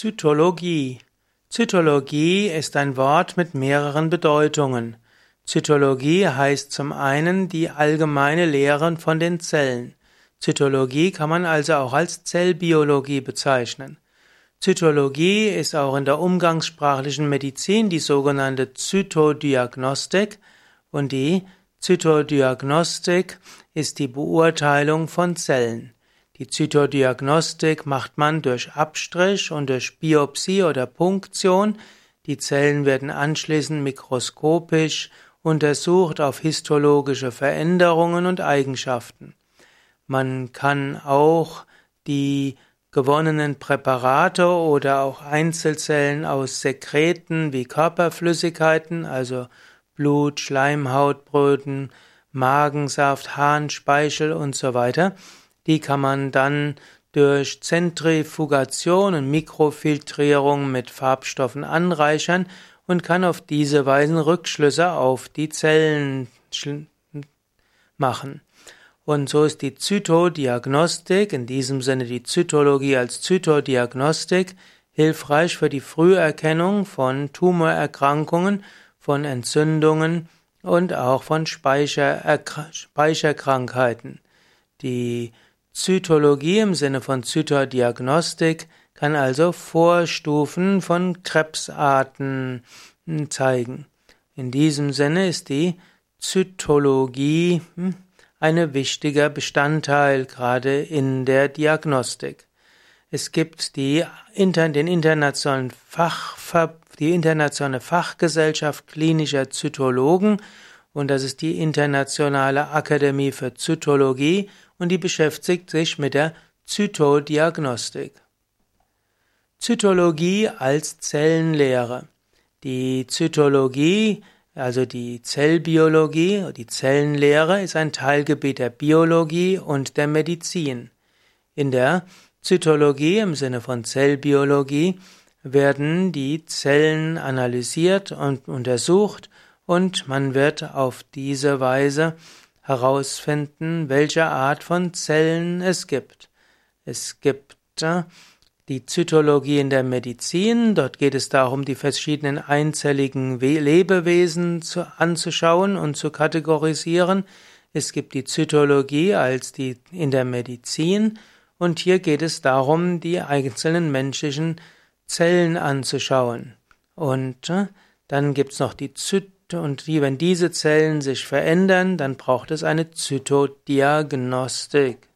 Zytologie. Zytologie ist ein Wort mit mehreren Bedeutungen. Zytologie heißt zum einen die allgemeine Lehre von den Zellen. Zytologie kann man also auch als Zellbiologie bezeichnen. Zytologie ist auch in der umgangssprachlichen Medizin die sogenannte Zytodiagnostik und die Zytodiagnostik ist die Beurteilung von Zellen. Die Zytodiagnostik macht man durch Abstrich und durch Biopsie oder Punktion. Die Zellen werden anschließend mikroskopisch untersucht auf histologische Veränderungen und Eigenschaften. Man kann auch die gewonnenen Präparate oder auch Einzelzellen aus Sekreten wie Körperflüssigkeiten, also Blut, Schleimhautbröten, Magensaft, Harnspeichel und so die kann man dann durch Zentrifugation und Mikrofiltrierung mit Farbstoffen anreichern und kann auf diese Weise Rückschlüsse auf die Zellen machen. Und so ist die Zytodiagnostik, in diesem Sinne die Zytologie als Zytodiagnostik, hilfreich für die Früherkennung von Tumorerkrankungen, von Entzündungen und auch von Speicherkrankheiten. Die Zytologie im Sinne von Zytodiagnostik kann also Vorstufen von Krebsarten hm, zeigen. In diesem Sinne ist die Zytologie hm, ein wichtiger Bestandteil gerade in der Diagnostik. Es gibt die, den internationalen Fachver, die internationale Fachgesellschaft klinischer Zytologen und das ist die Internationale Akademie für Zytologie und die beschäftigt sich mit der Zytodiagnostik. Zytologie als Zellenlehre. Die Zytologie, also die Zellbiologie, die Zellenlehre ist ein Teilgebiet der Biologie und der Medizin. In der Zytologie im Sinne von Zellbiologie werden die Zellen analysiert und untersucht und man wird auf diese Weise herausfinden, welche Art von Zellen es gibt. Es gibt äh, die Zytologie in der Medizin, dort geht es darum, die verschiedenen einzelligen Lebewesen zu, anzuschauen und zu kategorisieren. Es gibt die Zytologie als die in der Medizin und hier geht es darum, die einzelnen menschlichen Zellen anzuschauen. Und äh, dann gibt's noch die Zytologie und wenn diese Zellen sich verändern, dann braucht es eine Zytodiagnostik.